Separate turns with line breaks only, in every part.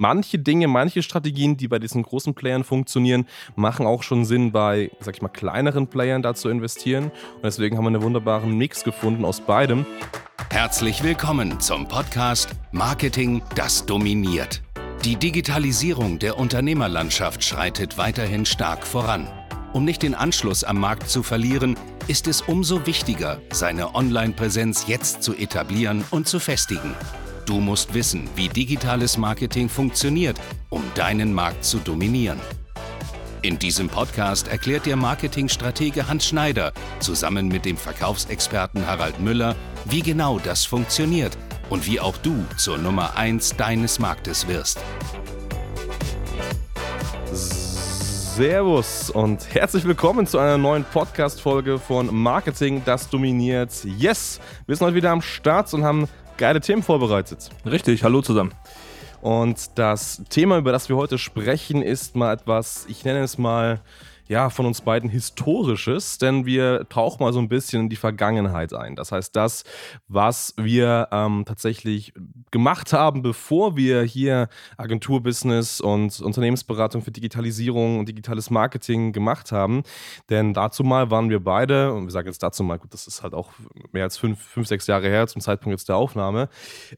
manche Dinge, manche Strategien, die bei diesen großen Playern funktionieren, machen auch schon Sinn, bei, sag ich mal, kleineren Playern da zu investieren. Und deswegen haben wir einen wunderbaren Mix gefunden aus beidem.
Herzlich willkommen zum Podcast Marketing, das dominiert. Die Digitalisierung der Unternehmerlandschaft schreitet weiterhin stark voran. Um nicht den Anschluss am Markt zu verlieren, ist es umso wichtiger, seine Online-Präsenz jetzt zu etablieren und zu festigen. Du musst wissen, wie digitales Marketing funktioniert, um deinen Markt zu dominieren. In diesem Podcast erklärt der Marketingstratege Hans Schneider zusammen mit dem Verkaufsexperten Harald Müller, wie genau das funktioniert und wie auch du zur Nummer 1 deines Marktes wirst.
Servus und herzlich willkommen zu einer neuen Podcast-Folge von Marketing, das dominiert. Yes, wir sind heute wieder am Start und haben geile Themen vorbereitet.
Richtig, hallo zusammen.
Und das Thema, über das wir heute sprechen, ist mal etwas, ich nenne es mal, ja, von uns beiden Historisches, denn wir tauchen mal so ein bisschen in die Vergangenheit ein. Das heißt, das, was wir ähm, tatsächlich gemacht haben, bevor wir hier Agenturbusiness und Unternehmensberatung für Digitalisierung und digitales Marketing gemacht haben. Denn dazu mal waren wir beide, und wir sagen jetzt dazu mal, gut, das ist halt auch mehr als fünf, fünf sechs Jahre her zum Zeitpunkt jetzt der Aufnahme,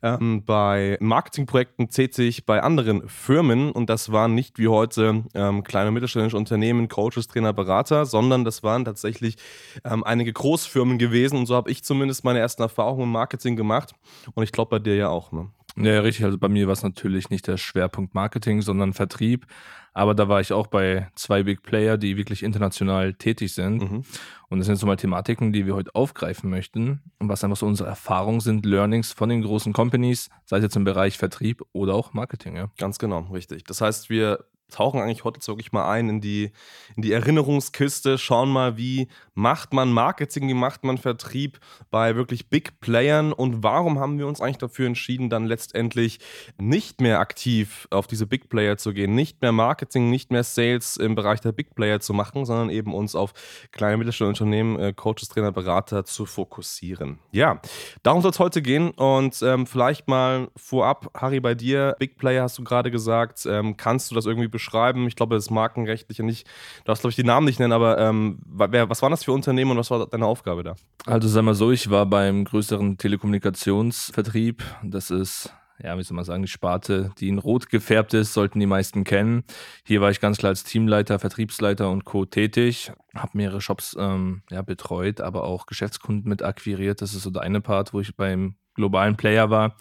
ähm, bei Marketingprojekten tätig bei anderen Firmen und das waren nicht wie heute ähm, kleine und mittelständische Unternehmen, Coaches, Trainer, Berater, sondern das waren tatsächlich ähm, einige Großfirmen gewesen und so habe ich zumindest meine ersten Erfahrungen im Marketing gemacht und ich glaube bei dir ja auch. Ne?
Ja, richtig. Also bei mir war es natürlich nicht der Schwerpunkt Marketing, sondern Vertrieb. Aber da war ich auch bei zwei Big Player, die wirklich international tätig sind. Mhm. Und das sind so mal Thematiken, die wir heute aufgreifen möchten. Und was einfach so unsere Erfahrungen sind, Learnings von den großen Companies, sei es jetzt im Bereich Vertrieb oder auch Marketing. Ja.
Ganz genau, richtig. Das heißt, wir tauchen eigentlich heute wirklich mal ein in die, in die Erinnerungskiste, schauen mal, wie macht man Marketing, wie macht man Vertrieb bei wirklich Big Playern und warum haben wir uns eigentlich dafür entschieden, dann letztendlich nicht mehr aktiv auf diese Big Player zu gehen, nicht mehr Marketing, nicht mehr Sales im Bereich der Big Player zu machen, sondern eben uns auf kleine mittelständische Unternehmen, äh, Coaches, Trainer, Berater zu fokussieren. Ja, darum soll es heute gehen und ähm, vielleicht mal vorab, Harry, bei dir, Big Player hast du gerade gesagt, ähm, kannst du das irgendwie beschreiben? Beschreiben. Ich glaube, das Markenrechtliche nicht. Du darfst, glaube ich, die Namen nicht nennen, aber ähm, wer, was waren das für Unternehmen und was war deine Aufgabe da?
Also, sag mal so, ich war beim größeren Telekommunikationsvertrieb. Das ist ja, wie soll man sagen, die Sparte, die in Rot gefärbt ist, sollten die meisten kennen. Hier war ich ganz klar als Teamleiter, Vertriebsleiter und Co. tätig, habe mehrere Shops ähm, ja, betreut, aber auch Geschäftskunden mit akquiriert. Das ist so der eine Part, wo ich beim globalen Player war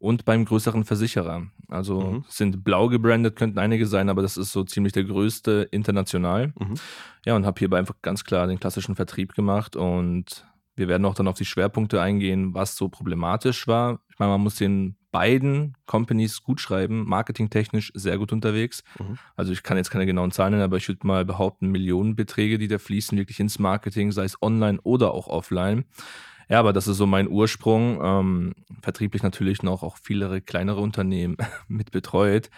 und beim größeren Versicherer. Also mhm. sind blau gebrandet, könnten einige sein, aber das ist so ziemlich der größte international. Mhm. Ja, und habe hierbei einfach ganz klar den klassischen Vertrieb gemacht und wir werden auch dann auf die Schwerpunkte eingehen, was so problematisch war. Ich meine, man muss den beiden Companies gut schreiben, marketingtechnisch sehr gut unterwegs. Mhm. Also ich kann jetzt keine genauen Zahlen nennen, aber ich würde mal behaupten, Millionenbeträge, die da fließen, wirklich ins Marketing, sei es online oder auch offline. Ja, aber das ist so mein Ursprung. Ähm, vertrieblich natürlich noch auch viele kleinere Unternehmen mit betreut.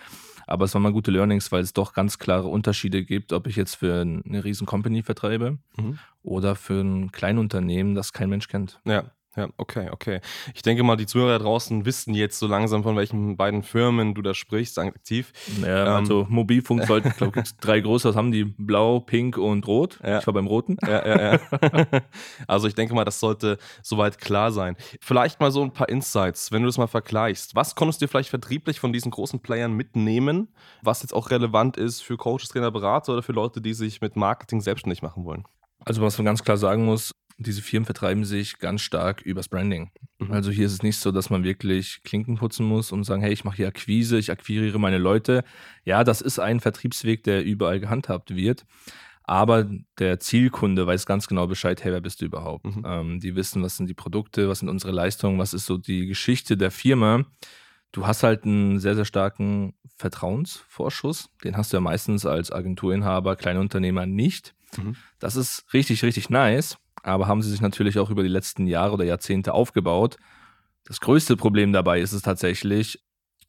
Aber es waren mal gute Learnings, weil es doch ganz klare Unterschiede gibt, ob ich jetzt für eine riesen Company vertreibe mhm. oder für ein Kleinunternehmen, das kein Mensch kennt.
Ja. Ja, okay, okay. Ich denke mal, die Zuhörer da draußen wissen jetzt so langsam, von welchen beiden Firmen du da sprichst, aktiv.
Ja, ähm, also Mobilfunk sollten, glaube ich, drei große, was haben die? Blau, Pink und Rot. Ja. Ich war beim Roten.
Ja, ja, ja. also ich denke mal, das sollte soweit klar sein. Vielleicht mal so ein paar Insights, wenn du das mal vergleichst. Was konntest du dir vielleicht vertrieblich von diesen großen Playern mitnehmen, was jetzt auch relevant ist für Coaches, Trainer, Berater oder für Leute, die sich mit Marketing selbstständig machen wollen?
Also was man ganz klar sagen muss, diese Firmen vertreiben sich ganz stark übers Branding. Mhm. Also hier ist es nicht so, dass man wirklich Klinken putzen muss und sagen, hey, ich mache hier Akquise, ich akquiriere meine Leute. Ja, das ist ein Vertriebsweg, der überall gehandhabt wird. Aber der Zielkunde weiß ganz genau Bescheid, hey, wer bist du überhaupt? Mhm. Ähm, die wissen, was sind die Produkte, was sind unsere Leistungen, was ist so die Geschichte der Firma. Du hast halt einen sehr, sehr starken Vertrauensvorschuss. Den hast du ja meistens als Agenturinhaber, Kleinunternehmer nicht. Mhm. Das ist richtig, richtig nice aber haben sie sich natürlich auch über die letzten Jahre oder Jahrzehnte aufgebaut. Das größte Problem dabei ist es tatsächlich,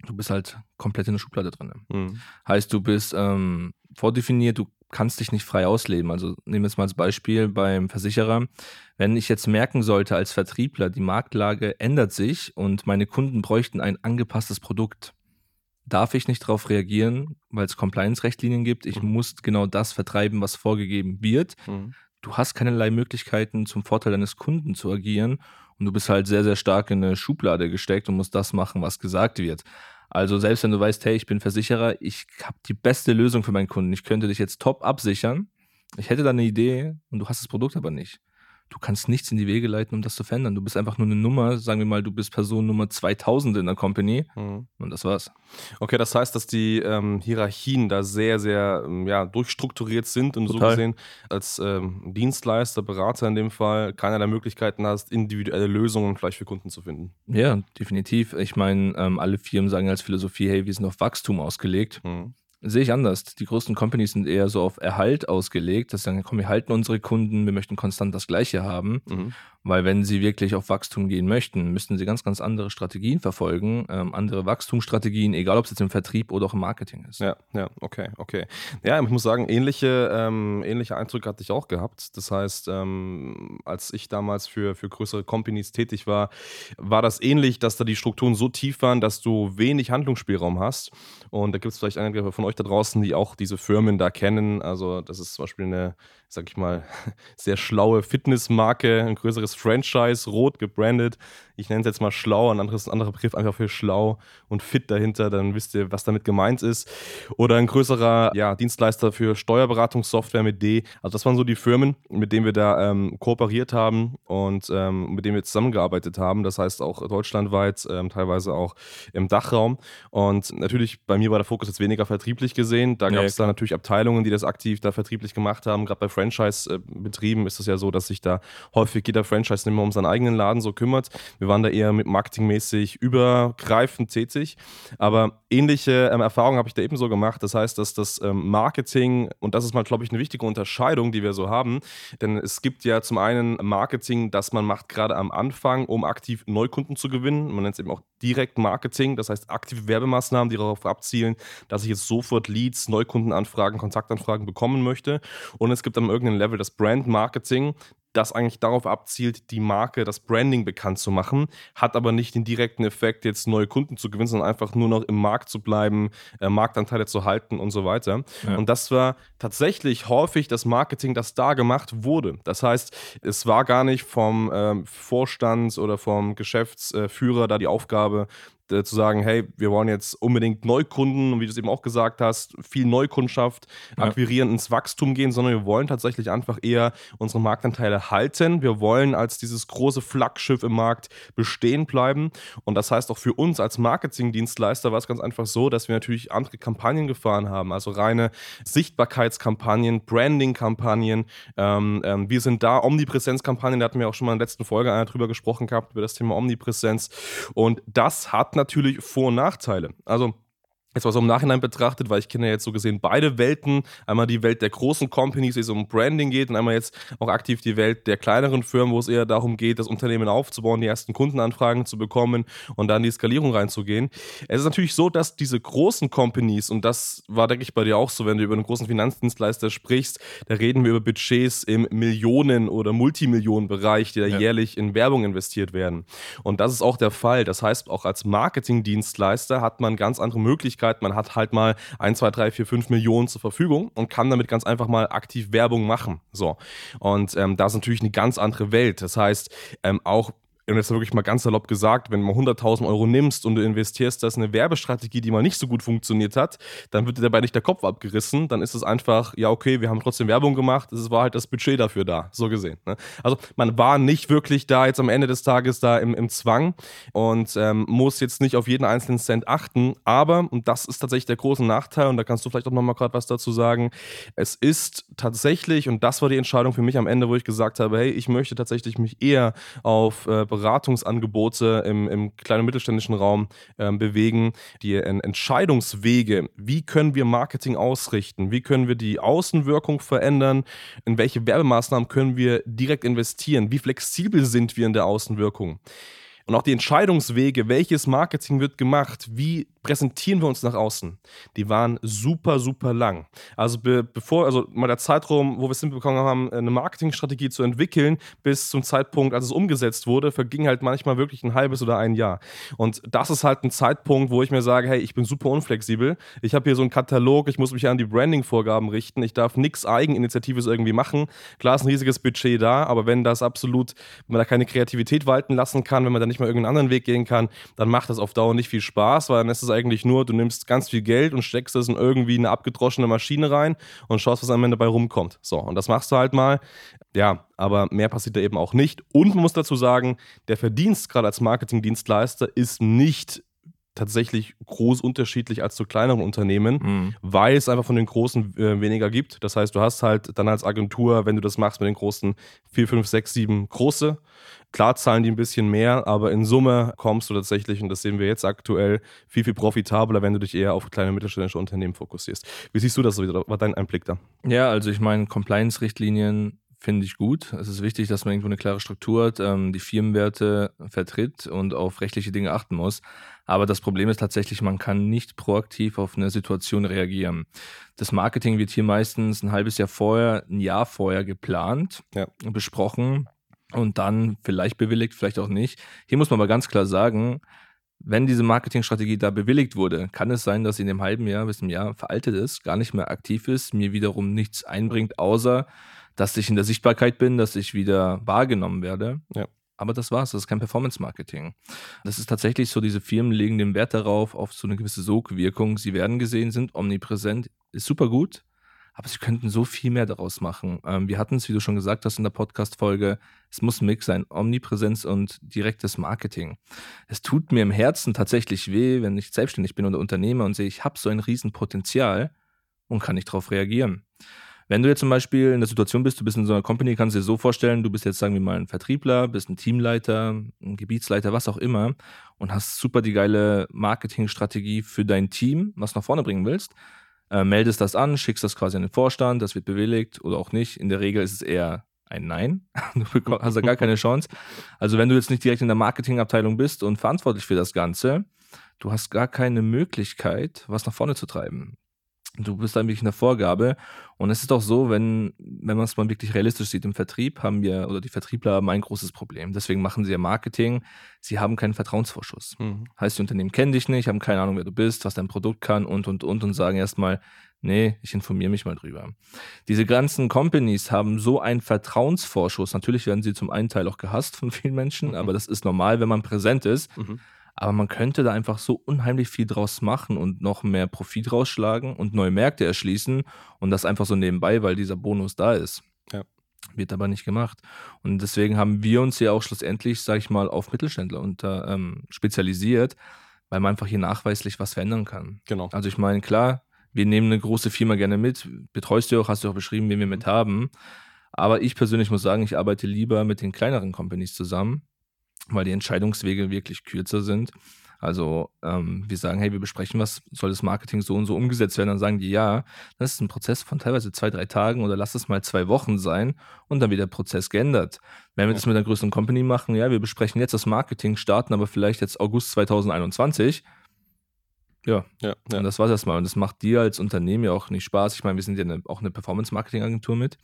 du bist halt komplett in der Schublade drin. Mhm. Heißt, du bist ähm, vordefiniert, du kannst dich nicht frei ausleben. Also nehmen wir jetzt mal als Beispiel beim Versicherer. Wenn ich jetzt merken sollte als Vertriebler, die Marktlage ändert sich und meine Kunden bräuchten ein angepasstes Produkt, darf ich nicht darauf reagieren, weil es Compliance-Rechtlinien gibt. Ich mhm. muss genau das vertreiben, was vorgegeben wird. Mhm. Du hast keinerlei Möglichkeiten, zum Vorteil deines Kunden zu agieren. Und du bist halt sehr, sehr stark in eine Schublade gesteckt und musst das machen, was gesagt wird. Also selbst wenn du weißt, hey, ich bin Versicherer, ich habe die beste Lösung für meinen Kunden, ich könnte dich jetzt top absichern, ich hätte da eine Idee und du hast das Produkt aber nicht du kannst nichts in die Wege leiten, um das zu verändern. Du bist einfach nur eine Nummer, sagen wir mal, du bist Person Nummer 2000 in der Company mhm. und das war's.
Okay, das heißt, dass die ähm, Hierarchien da sehr, sehr ähm, ja, durchstrukturiert sind und Total. so gesehen als ähm, Dienstleister, Berater in dem Fall keiner der Möglichkeiten hast, individuelle Lösungen vielleicht für Kunden zu finden.
Ja, definitiv. Ich meine, ähm, alle Firmen sagen als Philosophie, hey, wir sind auf Wachstum ausgelegt. Mhm. Sehe ich anders. Die größten Companies sind eher so auf Erhalt ausgelegt, dass sagen, komm, wir halten unsere Kunden, wir möchten konstant das Gleiche haben. Mhm. Weil wenn sie wirklich auf Wachstum gehen möchten, müssten sie ganz, ganz andere Strategien verfolgen, ähm, andere Wachstumsstrategien, egal ob es jetzt im Vertrieb oder auch im Marketing ist.
Ja, ja, okay, okay. Ja, ich muss sagen, ähnliche, ähm, ähnliche Eindrücke hatte ich auch gehabt. Das heißt, ähm, als ich damals für, für größere Companies tätig war, war das ähnlich, dass da die Strukturen so tief waren, dass du wenig Handlungsspielraum hast. Und da gibt es vielleicht einige von euch da draußen, die auch diese Firmen da kennen. Also, das ist zum Beispiel eine sag ich mal, sehr schlaue Fitnessmarke, ein größeres Franchise, rot gebrandet. Ich nenne es jetzt mal schlau, ein anderes, anderer Begriff einfach für schlau und fit dahinter, dann wisst ihr, was damit gemeint ist. Oder ein größerer ja, Dienstleister für Steuerberatungssoftware mit D. Also das waren so die Firmen, mit denen wir da ähm, kooperiert haben und ähm, mit denen wir zusammengearbeitet haben. Das heißt auch deutschlandweit, ähm, teilweise auch im Dachraum. Und natürlich, bei mir war der Fokus jetzt weniger vertrieblich gesehen. Da gab es ja, da natürlich Abteilungen, die das aktiv da vertrieblich gemacht haben, gerade bei Franchise Franchise-Betrieben ist es ja so, dass sich da häufig jeder Franchise-Nehmer um seinen eigenen Laden so kümmert. Wir waren da eher mit marketingmäßig übergreifend tätig, aber ähnliche ähm, Erfahrungen habe ich da ebenso gemacht. Das heißt, dass das ähm, Marketing, und das ist mal, glaube ich, eine wichtige Unterscheidung, die wir so haben, denn es gibt ja zum einen Marketing, das man macht gerade am Anfang, um aktiv Neukunden zu gewinnen. Man nennt es eben auch direkt Marketing, das heißt aktive Werbemaßnahmen, die darauf abzielen, dass ich jetzt sofort Leads, Neukundenanfragen, Kontaktanfragen bekommen möchte. Und es gibt am irgendeinem Level das Brand Marketing, das eigentlich darauf abzielt, die Marke, das Branding bekannt zu machen, hat aber nicht den direkten Effekt, jetzt neue Kunden zu gewinnen, sondern einfach nur noch im Markt zu bleiben, äh, Marktanteile zu halten und so weiter. Ja. Und das war tatsächlich häufig das Marketing, das da gemacht wurde. Das heißt, es war gar nicht vom ähm, Vorstand oder vom Geschäftsführer da die Aufgabe, äh, zu sagen, hey, wir wollen jetzt unbedingt Neukunden und wie du es eben auch gesagt hast, viel Neukundschaft akquirieren, ja. ins Wachstum gehen, sondern wir wollen tatsächlich einfach eher unsere Marktanteile halten. Wir wollen als dieses große Flaggschiff im Markt bestehen bleiben. Und das heißt auch für uns als Marketingdienstleister war es ganz einfach so, dass wir natürlich andere Kampagnen gefahren haben, also reine Sichtbarkeitskampagnen, Branding-Kampagnen. Ähm, ähm, wir sind da, Omnipräsenzkampagnen, da hatten wir auch schon mal in der letzten Folge einer drüber gesprochen gehabt, über das Thema Omnipräsenz. Und das hat natürlich natürlich Vor- und Nachteile. Also Jetzt mal so im Nachhinein betrachtet, weil ich kenne ja jetzt so gesehen beide Welten. Einmal die Welt der großen Companies, die es um Branding geht, und einmal jetzt auch aktiv die Welt der kleineren Firmen, wo es eher darum geht, das Unternehmen aufzubauen, die ersten Kundenanfragen zu bekommen und dann die Skalierung reinzugehen. Es ist natürlich so, dass diese großen Companies, und das war, denke ich, bei dir auch so, wenn du über einen großen Finanzdienstleister sprichst, da reden wir über Budgets im Millionen- oder Multimillionenbereich, die da ja. jährlich in Werbung investiert werden. Und das ist auch der Fall. Das heißt, auch als Marketingdienstleister hat man ganz andere Möglichkeiten, Möglichkeit, man hat halt mal 1, 2, 3, 4, 5 Millionen zur Verfügung und kann damit ganz einfach mal aktiv Werbung machen. So. Und ähm, das ist natürlich eine ganz andere Welt. Das heißt, ähm, auch und jetzt wirklich mal ganz salopp gesagt, wenn du mal 100.000 Euro nimmst und du investierst das in eine Werbestrategie, die mal nicht so gut funktioniert hat, dann wird dir dabei nicht der Kopf abgerissen. Dann ist es einfach, ja, okay, wir haben trotzdem Werbung gemacht, es war halt das Budget dafür da, so gesehen. Ne? Also man war nicht wirklich da jetzt am Ende des Tages da im, im Zwang und ähm, muss jetzt nicht auf jeden einzelnen Cent achten, aber, und das ist tatsächlich der große Nachteil, und da kannst du vielleicht auch nochmal gerade was dazu sagen, es ist tatsächlich, und das war die Entscheidung für mich am Ende, wo ich gesagt habe, hey, ich möchte tatsächlich mich eher auf äh, Beratungsangebote im, im kleinen und mittelständischen Raum äh, bewegen, die Entscheidungswege, wie können wir Marketing ausrichten, wie können wir die Außenwirkung verändern, in welche Werbemaßnahmen können wir direkt investieren, wie flexibel sind wir in der Außenwirkung. Und auch die Entscheidungswege, welches Marketing wird gemacht, wie präsentieren wir uns nach außen? Die waren super, super lang. Also be bevor, also mal der Zeitraum, wo wir es hinbekommen haben, eine Marketingstrategie zu entwickeln, bis zum Zeitpunkt, als es umgesetzt wurde, verging halt manchmal wirklich ein halbes oder ein Jahr. Und das ist halt ein Zeitpunkt, wo ich mir sage, hey, ich bin super unflexibel. Ich habe hier so einen Katalog, ich muss mich an die Branding-Vorgaben richten, ich darf nichts Eigeninitiatives irgendwie machen. Klar ist ein riesiges Budget da, aber wenn das absolut, wenn man da keine Kreativität walten lassen kann, wenn man da nicht mal irgendeinen anderen Weg gehen kann, dann macht das auf Dauer nicht viel Spaß, weil dann ist es eigentlich nur, du nimmst ganz viel Geld und steckst es in irgendwie eine abgedroschene Maschine rein und schaust, was am Ende dabei rumkommt. So, und das machst du halt mal. Ja, aber mehr passiert da eben auch nicht. Und man muss dazu sagen, der Verdienst gerade als Marketingdienstleister ist nicht tatsächlich groß unterschiedlich als zu kleineren Unternehmen, mhm. weil es einfach von den großen äh, weniger gibt. Das heißt, du hast halt dann als Agentur, wenn du das machst mit den großen 4, 5, 6, 7 große, klar zahlen die ein bisschen mehr, aber in Summe kommst du tatsächlich, und das sehen wir jetzt aktuell, viel, viel profitabler, wenn du dich eher auf kleine mittelständische Unternehmen fokussierst. Wie siehst du das? Was dein Einblick da?
Ja, also ich meine, Compliance-Richtlinien finde ich gut. Es ist wichtig, dass man irgendwo eine klare Struktur hat, ähm, die Firmenwerte vertritt und auf rechtliche Dinge achten muss. Aber das Problem ist tatsächlich, man kann nicht proaktiv auf eine Situation reagieren. Das Marketing wird hier meistens ein halbes Jahr vorher, ein Jahr vorher geplant, ja. besprochen und dann vielleicht bewilligt, vielleicht auch nicht. Hier muss man aber ganz klar sagen, wenn diese Marketingstrategie da bewilligt wurde, kann es sein, dass sie in dem halben Jahr bis zum Jahr veraltet ist, gar nicht mehr aktiv ist, mir wiederum nichts einbringt, außer dass ich in der Sichtbarkeit bin, dass ich wieder wahrgenommen werde. Ja. Aber das war's, das ist kein Performance-Marketing. Das ist tatsächlich so, diese Firmen legen den Wert darauf, auf so eine gewisse Sogwirkung. Sie werden gesehen, sind omnipräsent, ist super gut, aber sie könnten so viel mehr daraus machen. Ähm, wir hatten es, wie du schon gesagt hast in der Podcast-Folge, es muss ein Mix sein, Omnipräsenz und direktes Marketing. Es tut mir im Herzen tatsächlich weh, wenn ich selbstständig bin oder Unternehmer und sehe, ich habe so ein Riesenpotenzial und kann nicht darauf reagieren. Wenn du jetzt zum Beispiel in der Situation bist, du bist in so einer Company, kannst du dir so vorstellen, du bist jetzt, sagen wir mal, ein Vertriebler, bist ein Teamleiter, ein Gebietsleiter, was auch immer und hast super die geile Marketingstrategie für dein Team, was du nach vorne bringen willst, äh, meldest das an, schickst das quasi an den Vorstand, das wird bewilligt oder auch nicht. In der Regel ist es eher ein Nein. Du hast da gar keine Chance. Also wenn du jetzt nicht direkt in der Marketingabteilung bist und verantwortlich für das Ganze, du hast gar keine Möglichkeit, was nach vorne zu treiben. Du bist dann wirklich in der Vorgabe. Und es ist auch so, wenn, wenn man es mal wirklich realistisch sieht, im Vertrieb haben wir, oder die Vertriebler haben ein großes Problem. Deswegen machen sie ja Marketing. Sie haben keinen Vertrauensvorschuss. Mhm. Heißt, die Unternehmen kennen dich nicht, haben keine Ahnung, wer du bist, was dein Produkt kann und, und, und und sagen erstmal, nee, ich informiere mich mal drüber. Diese ganzen Companies haben so einen Vertrauensvorschuss. Natürlich werden sie zum einen Teil auch gehasst von vielen Menschen, mhm. aber das ist normal, wenn man präsent ist. Mhm. Aber man könnte da einfach so unheimlich viel draus machen und noch mehr Profit rausschlagen und neue Märkte erschließen und das einfach so nebenbei, weil dieser Bonus da ist. Ja. Wird aber nicht gemacht. Und deswegen haben wir uns ja auch schlussendlich, sage ich mal, auf Mittelständler unter, ähm, spezialisiert, weil man einfach hier nachweislich was verändern kann. Genau. Also ich meine, klar, wir nehmen eine große Firma gerne mit, betreust du auch, hast du auch beschrieben, wen wir mit haben. Aber ich persönlich muss sagen, ich arbeite lieber mit den kleineren Companies zusammen, weil die Entscheidungswege wirklich kürzer sind. Also ähm, wir sagen, hey, wir besprechen, was soll das Marketing so und so umgesetzt werden. Dann sagen die, ja, das ist ein Prozess von teilweise zwei, drei Tagen oder lass es mal zwei Wochen sein und dann wird der Prozess geändert. Wenn wir das mit einer größeren Company machen, ja, wir besprechen jetzt das Marketing, starten aber vielleicht jetzt August 2021. Ja, ja, ja. und das war es erstmal. Und das macht dir als Unternehmen ja auch nicht Spaß. Ich meine, wir sind ja eine, auch eine Performance-Marketing-Agentur mit.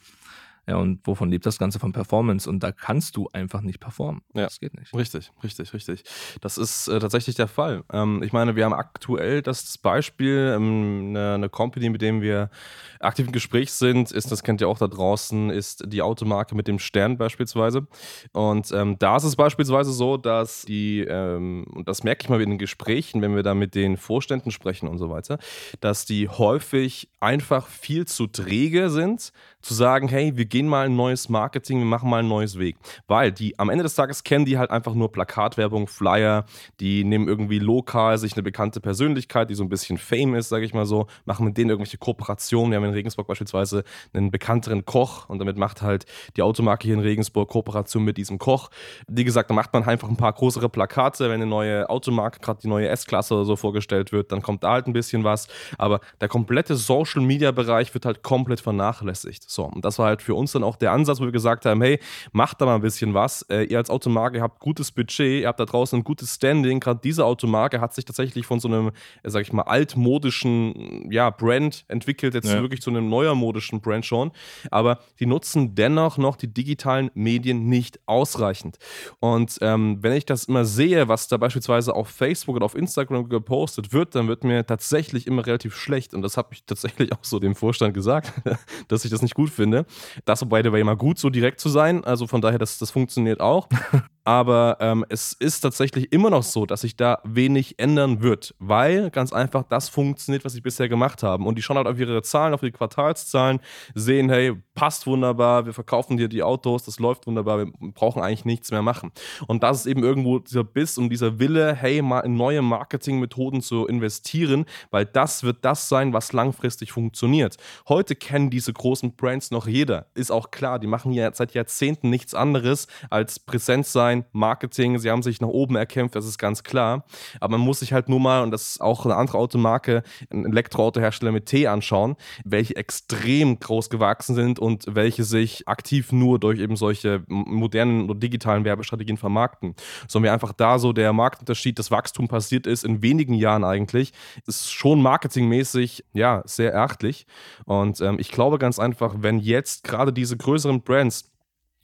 Ja, und wovon lebt das Ganze von Performance? Und da kannst du einfach nicht performen. Ja. Das geht nicht.
Richtig, richtig, richtig. Das ist äh, tatsächlich der Fall. Ähm, ich meine, wir haben aktuell das Beispiel, ähm, eine, eine, Company, mit dem wir aktiv im Gespräch sind, ist, das kennt ihr auch da draußen, ist die Automarke mit dem Stern beispielsweise. Und ähm, da ist es beispielsweise so, dass die, ähm, und das merke ich mal in den Gesprächen, wenn wir da mit den Vorständen sprechen und so weiter, dass die häufig einfach viel zu träge sind, zu sagen, hey, wir gehen mal ein neues Marketing, wir machen mal ein neues Weg. Weil die am Ende des Tages kennen die halt einfach nur Plakatwerbung, Flyer, die nehmen irgendwie lokal sich eine bekannte Persönlichkeit, die so ein bisschen Fame ist, sage ich mal so, machen mit denen irgendwelche Kooperationen. Wir haben in Regensburg beispielsweise einen bekannteren Koch und damit macht halt die Automarke hier in Regensburg Kooperation mit diesem Koch. Wie gesagt, da macht man einfach ein paar größere Plakate, wenn eine neue Automarke, gerade die neue S-Klasse oder so vorgestellt wird, dann kommt da halt ein bisschen was. Aber der komplette Social-Media-Bereich wird halt komplett vernachlässigt. So, und das war halt für uns uns dann auch der Ansatz, wo wir gesagt haben, hey, macht da mal ein bisschen was. Äh, ihr als Automarke habt gutes Budget, ihr habt da draußen ein gutes Standing. Gerade diese Automarke hat sich tatsächlich von so einem, äh, sag ich mal, altmodischen ja, Brand entwickelt, jetzt ja. wirklich zu einem neuermodischen Brand schon. Aber die nutzen dennoch noch die digitalen Medien nicht ausreichend. Und ähm, wenn ich das immer sehe, was da beispielsweise auf Facebook oder auf Instagram gepostet wird, dann wird mir tatsächlich immer relativ schlecht. Und das habe ich tatsächlich auch so dem Vorstand gesagt, dass ich das nicht gut finde. Das, by the way, immer gut, so direkt zu sein. Also von daher, das, das funktioniert auch. Aber ähm, es ist tatsächlich immer noch so, dass sich da wenig ändern wird, weil ganz einfach das funktioniert, was sie bisher gemacht haben. Und die schauen halt auf ihre Zahlen, auf die Quartalszahlen, sehen, hey, passt wunderbar, wir verkaufen dir die Autos, das läuft wunderbar, wir brauchen eigentlich nichts mehr machen. Und das ist eben irgendwo dieser Biss und dieser Wille, hey, mal in neue Marketingmethoden zu investieren, weil das wird das sein, was langfristig funktioniert. Heute kennen diese großen Brands noch jeder, ist auch klar, die machen ja seit Jahrzehnten nichts anderes als Präsenz sein Design, Marketing, sie haben sich nach oben erkämpft, das ist ganz klar. Aber man muss sich halt nur mal, und das ist auch eine andere Automarke, ein Elektroautohersteller mit T anschauen, welche extrem groß gewachsen sind und welche sich aktiv nur durch eben solche modernen oder digitalen Werbestrategien vermarkten. So haben wir einfach da so der Marktunterschied, das Wachstum passiert ist in wenigen Jahren eigentlich, ist schon marketingmäßig ja sehr erachtlich. Und ähm, ich glaube ganz einfach, wenn jetzt gerade diese größeren Brands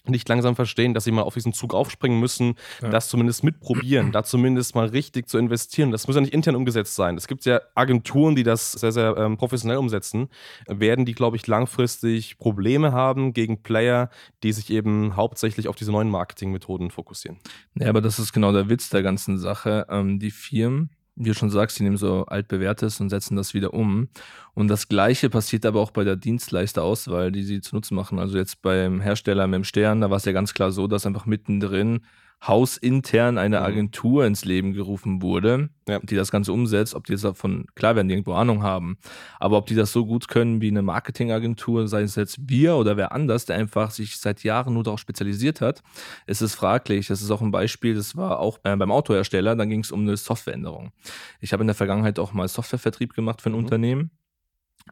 nicht langsam verstehen, dass sie mal auf diesen Zug aufspringen müssen, ja. das zumindest mitprobieren, da zumindest mal richtig zu investieren. Das muss ja nicht intern umgesetzt sein. Es gibt ja Agenturen, die das sehr, sehr ähm, professionell umsetzen, werden die, glaube ich, langfristig Probleme haben gegen Player, die sich eben hauptsächlich auf diese neuen Marketingmethoden fokussieren.
Ja, aber das ist genau der Witz der ganzen Sache. Ähm, die Firmen, wie du schon sagst, die nehmen so altbewährtes und setzen das wieder um. Und das Gleiche passiert aber auch bei der Dienstleisterauswahl, die sie zu nutzen machen. Also jetzt beim Hersteller mit dem Stern, da war es ja ganz klar so, dass einfach mittendrin hausintern eine mhm. Agentur ins Leben gerufen wurde, ja. die das Ganze umsetzt. Ob die davon, klar werden die irgendwo Ahnung haben, aber ob die das so gut können wie eine Marketingagentur, sei es jetzt wir oder wer anders, der einfach sich seit Jahren nur darauf spezialisiert hat, ist es fraglich. Das ist auch ein Beispiel, das war auch äh, beim Autohersteller, dann ging es um eine Softwareänderung. Ich habe in der Vergangenheit auch mal Softwarevertrieb gemacht für ein mhm. Unternehmen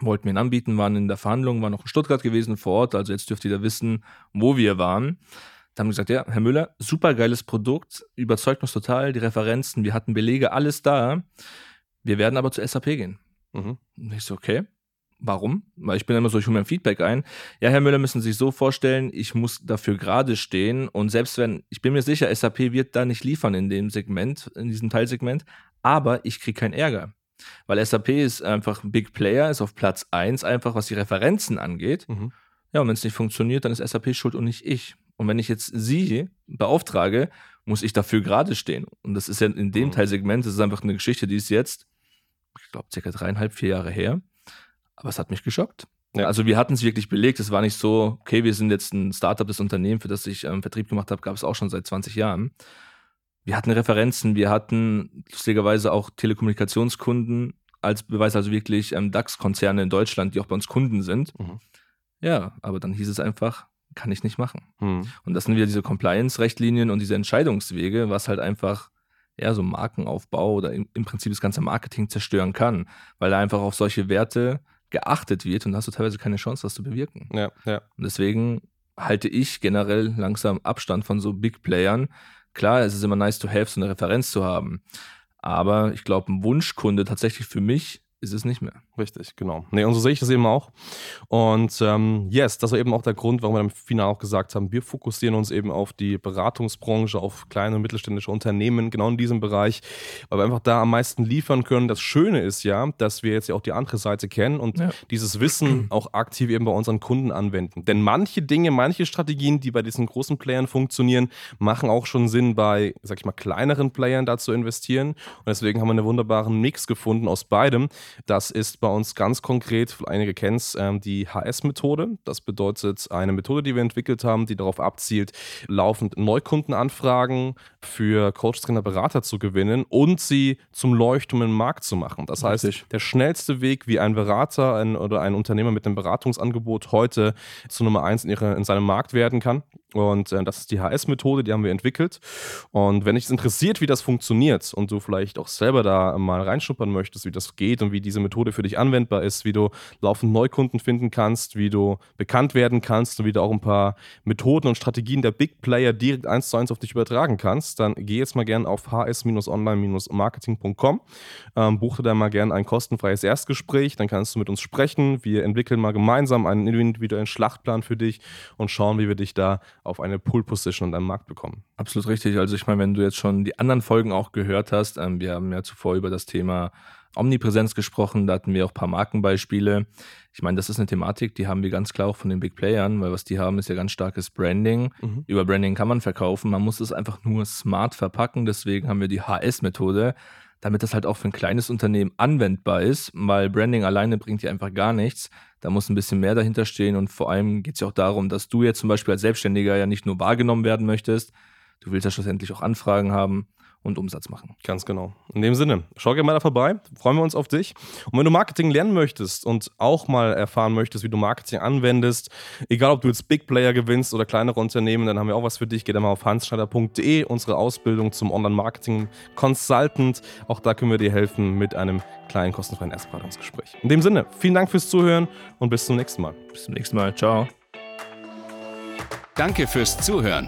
wollten wir ihn anbieten, waren in der Verhandlung, waren noch in Stuttgart gewesen vor Ort, also jetzt dürft ihr da wissen, wo wir waren. Da haben wir gesagt, ja, Herr Müller, super geiles Produkt, überzeugt uns total, die Referenzen, wir hatten Belege, alles da. Wir werden aber zur SAP gehen. Mhm. Und ich so, okay. Warum? Weil ich bin immer so, ich hole mir ein Feedback ein. Ja, Herr Müller, müssen Sie sich so vorstellen, ich muss dafür gerade stehen und selbst wenn, ich bin mir sicher, SAP wird da nicht liefern in dem Segment, in diesem Teilsegment, aber ich kriege keinen Ärger. Weil SAP ist einfach ein Big Player, ist auf Platz 1 einfach, was die Referenzen angeht. Mhm. Ja, und wenn es nicht funktioniert, dann ist SAP schuld und nicht ich. Und wenn ich jetzt sie beauftrage, muss ich dafür gerade stehen. Und das ist ja in dem mhm. Teilsegment, das ist einfach eine Geschichte, die ist jetzt, ich glaube, circa dreieinhalb, vier Jahre her. Aber es hat mich geschockt. Ja. Also wir hatten es wirklich belegt. Es war nicht so, okay, wir sind jetzt ein Startup, das Unternehmen, für das ich ähm, Vertrieb gemacht habe, gab es auch schon seit 20 Jahren. Wir hatten Referenzen, wir hatten lustigerweise auch Telekommunikationskunden als Beweis, also wirklich ähm, DAX-Konzerne in Deutschland, die auch bei uns Kunden sind. Mhm. Ja, aber dann hieß es einfach, kann ich nicht machen. Hm. Und das sind wieder diese Compliance-Rechtlinien und diese Entscheidungswege, was halt einfach ja, so Markenaufbau oder im, im, Prinzip das ganze Marketing zerstören kann, weil da einfach auf solche Werte geachtet wird und da hast du teilweise keine Chance, was zu bewirken. Ja, ja. Und deswegen halte ich generell langsam Abstand von so Big Playern. Klar, es ist immer nice to have, so eine Referenz zu haben. Aber ich glaube, ein Wunschkunde tatsächlich für mich ist es nicht mehr.
Richtig, genau. Nee, und so sehe ich das eben auch. Und ähm, yes, das war eben auch der Grund, warum wir im Finale auch gesagt haben, wir fokussieren uns eben auf die Beratungsbranche, auf kleine und mittelständische Unternehmen, genau in diesem Bereich, weil wir einfach da am meisten liefern können. Das Schöne ist ja, dass wir jetzt ja auch die andere Seite kennen und ja. dieses Wissen auch aktiv eben bei unseren Kunden anwenden. Denn manche Dinge, manche Strategien, die bei diesen großen Playern funktionieren, machen auch schon Sinn, bei, sag ich mal, kleineren Playern da zu investieren. Und deswegen haben wir einen wunderbaren Mix gefunden aus beidem. Das ist bei uns ganz konkret, einige kennen es, ähm, die HS-Methode. Das bedeutet eine Methode, die wir entwickelt haben, die darauf abzielt, laufend Neukundenanfragen für Coach, Trainer, Berater zu gewinnen und sie zum Leuchtturm im Markt zu machen. Das heißt, Richtig. der schnellste Weg, wie ein Berater ein, oder ein Unternehmer mit einem Beratungsangebot heute zu Nummer eins in, ihre, in seinem Markt werden kann. Und äh, das ist die HS-Methode, die haben wir entwickelt. Und wenn dich interessiert, wie das funktioniert und du vielleicht auch selber da mal reinschnuppern möchtest, wie das geht und wie diese Methode für dich anwendbar ist, wie du laufend Neukunden finden kannst, wie du bekannt werden kannst und wie du auch ein paar Methoden und Strategien der Big Player direkt eins zu eins auf dich übertragen kannst, dann geh jetzt mal gerne auf hs-online-marketing.com, ähm, buche da mal gerne ein kostenfreies Erstgespräch, dann kannst du mit uns sprechen. Wir entwickeln mal gemeinsam einen individuellen Schlachtplan für dich und schauen, wie wir dich da auf eine Pool-Position und einen Markt bekommen.
Absolut richtig. Also ich meine, wenn du jetzt schon die anderen Folgen auch gehört hast, ähm, wir haben ja zuvor über das Thema Omnipräsenz gesprochen, da hatten wir auch ein paar Markenbeispiele. Ich meine, das ist eine Thematik, die haben wir ganz klar auch von den Big Playern, weil was die haben, ist ja ganz starkes Branding. Mhm. Über Branding kann man verkaufen, man muss es einfach nur smart verpacken, deswegen haben wir die HS-Methode, damit das halt auch für ein kleines Unternehmen anwendbar ist, weil Branding alleine bringt ja einfach gar nichts. Da muss ein bisschen mehr dahinter stehen und vor allem geht es ja auch darum, dass du jetzt zum Beispiel als Selbstständiger ja nicht nur wahrgenommen werden möchtest, du willst ja schlussendlich auch Anfragen haben und Umsatz machen.
Ganz genau. In dem Sinne, schau gerne mal da vorbei. Freuen wir uns auf dich. Und wenn du Marketing lernen möchtest und auch mal erfahren möchtest, wie du Marketing anwendest, egal ob du jetzt Big Player gewinnst oder kleinere Unternehmen, dann haben wir auch was für dich. Geh da mal auf hansschneider.de, unsere Ausbildung zum Online-Marketing-Consultant. Auch da können wir dir helfen mit einem kleinen kostenfreien Erstberatungsgespräch. In dem Sinne, vielen Dank fürs Zuhören und bis zum nächsten Mal.
Bis zum nächsten Mal. Ciao.
Danke fürs Zuhören.